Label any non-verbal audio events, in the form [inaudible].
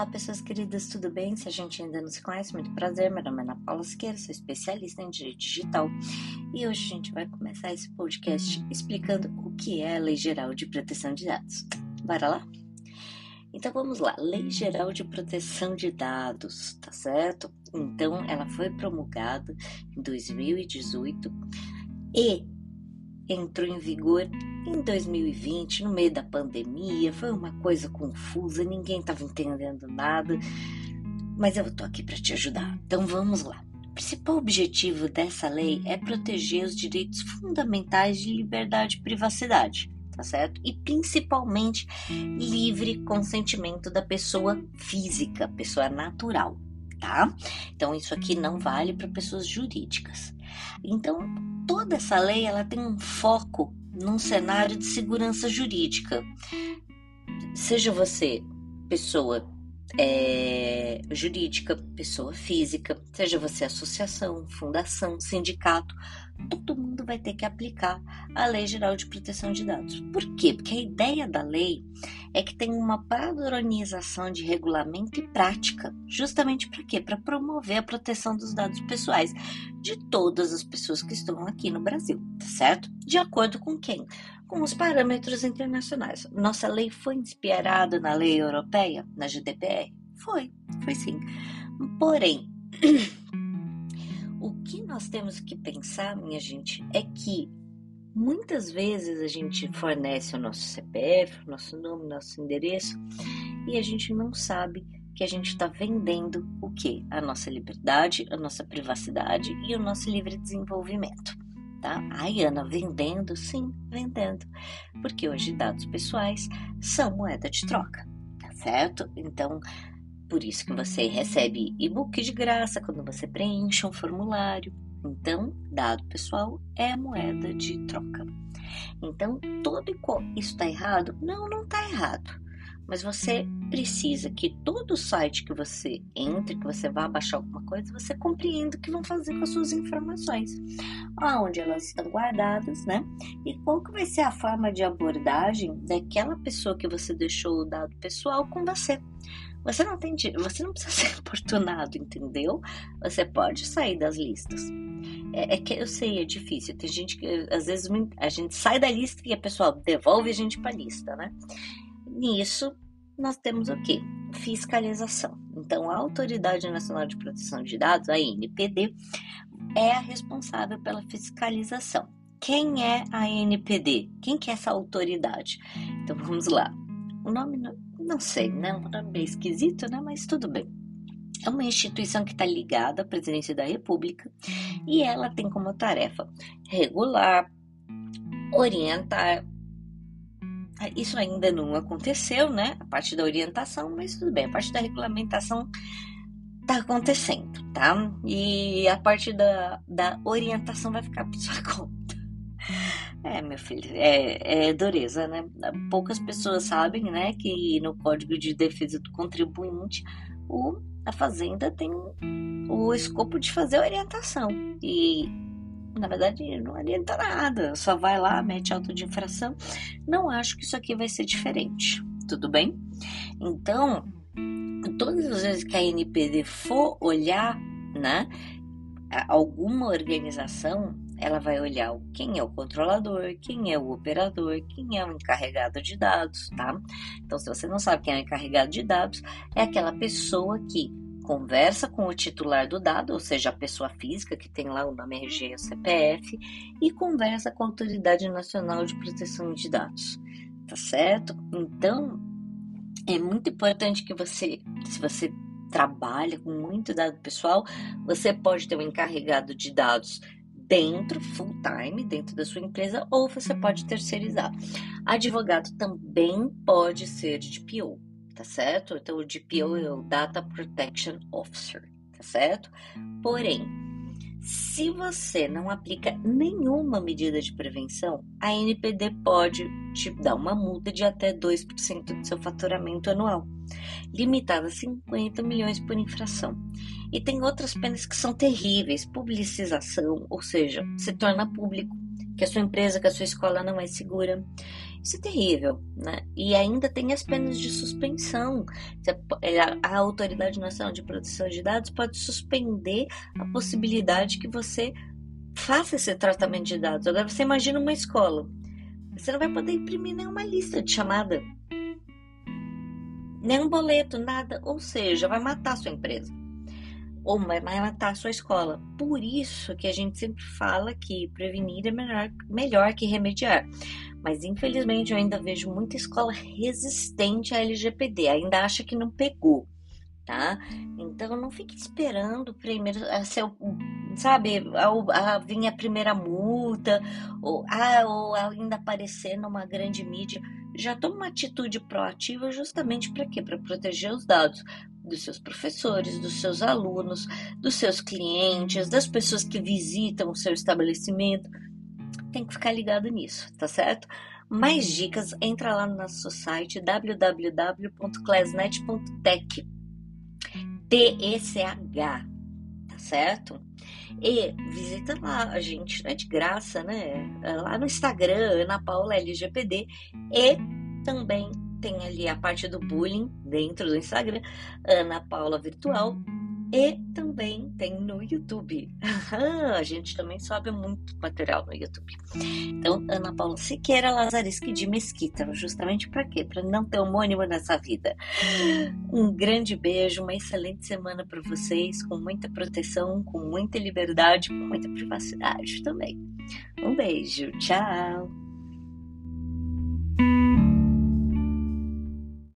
Olá, pessoas queridas, tudo bem? Se a gente ainda não se conhece, muito prazer. Meu nome é Ana Paula Siqueira, sou especialista em direito digital e hoje a gente vai começar esse podcast explicando o que é a Lei Geral de Proteção de Dados. Bora lá? Então vamos lá, Lei Geral de Proteção de Dados, tá certo? Então ela foi promulgada em 2018 e entrou em vigor em 2020, no meio da pandemia. Foi uma coisa confusa, ninguém estava entendendo nada, mas eu estou aqui para te ajudar. Então vamos lá. O principal objetivo dessa lei é proteger os direitos fundamentais de liberdade e privacidade, tá certo? E principalmente livre consentimento da pessoa física, pessoa natural, tá? Então isso aqui não vale para pessoas jurídicas. Então, toda essa lei ela tem um foco num cenário de segurança jurídica. Seja você pessoa é, jurídica, pessoa física, seja você associação, fundação, sindicato, todo mundo vai ter que aplicar a Lei Geral de Proteção de Dados. Por quê? Porque a ideia da lei é que tem uma padronização de regulamento e prática, justamente para quê? Para promover a proteção dos dados pessoais de todas as pessoas que estão aqui no Brasil, tá certo? De acordo com quem? Com os parâmetros internacionais. Nossa lei foi inspirada na lei europeia, na GDPR? Foi, foi sim. Porém, [clears throat] o que nós temos que pensar, minha gente, é que muitas vezes a gente fornece o nosso CPF, o nosso nome, nosso endereço e a gente não sabe que a gente está vendendo o que? A nossa liberdade, a nossa privacidade e o nosso livre desenvolvimento. Tá? Ai, Ana, vendendo? Sim, vendendo. Porque hoje dados pessoais são moeda de troca, tá certo? Então, por isso que você recebe e-book de graça quando você preenche um formulário. Então, dado pessoal é moeda de troca. Então, todo isso está errado? Não, não está errado. Mas você precisa que todo site que você entre, que você vá baixar alguma coisa, você compreenda o que vão fazer com as suas informações, aonde elas estão guardadas, né? E qual que vai ser a forma de abordagem daquela pessoa que você deixou o dado pessoal com você. Você não tem, você não precisa [laughs] ser importunado, entendeu? Você pode sair das listas. É, é, que eu sei, é difícil. Tem gente que às vezes a gente sai da lista e a pessoa devolve a gente para lista, né? Nisso nós temos o quê? Fiscalização. Então, a Autoridade Nacional de Proteção de Dados, a ANPD, é a responsável pela fiscalização. Quem é a ANPD? Quem que é essa autoridade? Então vamos lá. O nome não sei, né? Um nome bem esquisito, né? Mas tudo bem. É uma instituição que está ligada à presidência da República e ela tem como tarefa regular, orientar. Isso ainda não aconteceu, né? A parte da orientação, mas tudo bem. A parte da regulamentação está acontecendo, tá? E a parte da, da orientação vai ficar por sua [laughs] conta. É, meu filho, é, é dureza, né? Poucas pessoas sabem, né, que no Código de Defesa do Contribuinte o, a Fazenda tem o escopo de fazer orientação. E, na verdade, não orienta nada, só vai lá, mete auto de infração. Não acho que isso aqui vai ser diferente, tudo bem? Então, todas as vezes que a NPD for olhar, né, alguma organização, ela vai olhar quem é o controlador, quem é o operador, quem é o encarregado de dados, tá? Então, se você não sabe quem é o encarregado de dados, é aquela pessoa que conversa com o titular do dado, ou seja, a pessoa física que tem lá o nome RG e o CPF, e conversa com a Autoridade Nacional de Proteção de Dados, tá certo? Então, é muito importante que você, se você trabalha com muito dado pessoal, você pode ter um encarregado de dados dentro, full time, dentro da sua empresa, ou você pode terceirizar. Advogado também pode ser de DPO, tá certo? Então, o DPO é o Data Protection Officer, tá certo? Porém, se você não aplica nenhuma medida de prevenção, a NPD pode te dar uma multa de até 2% do seu faturamento anual, limitada a 50 milhões por infração. E tem outras penas que são terríveis, publicização, ou seja, se torna público que a sua empresa, que a sua escola não é segura. Isso é terrível, né? E ainda tem as penas de suspensão. É, a Autoridade Nacional de Proteção de Dados pode suspender a possibilidade que você faça esse tratamento de dados. Agora você imagina uma escola. Você não vai poder imprimir nenhuma lista de chamada. Nem um boleto, nada. Ou seja, vai matar a sua empresa ou vai matar a sua escola. Por isso que a gente sempre fala que prevenir é melhor, melhor que remediar. Mas infelizmente eu ainda vejo muita escola resistente à LGPD, ainda acha que não pegou, tá? Então não fique esperando primeiro a ser, sabe, a, a vir a primeira multa ou, a, ou ainda aparecer numa grande mídia. Já toma uma atitude proativa justamente para quê? Para proteger os dados dos seus professores, dos seus alunos, dos seus clientes, das pessoas que visitam o seu estabelecimento. Tem que ficar ligado nisso, tá certo? Mais dicas, entra lá no nosso site www.classnet.tech. T-E-C-H, tá certo? E visita lá, a gente é de graça, né? Lá no Instagram, Ana Paula LGPD e também tem ali a parte do bullying dentro do Instagram, Ana Paula Virtual, e também tem no YouTube. [laughs] a gente também sobe muito material no YouTube. Então, Ana Paula Siqueira Lazariski de Mesquita, justamente para quê? Para não ter homônimo nessa vida. Um grande beijo, uma excelente semana para vocês, com muita proteção, com muita liberdade, com muita privacidade também. Um beijo, tchau!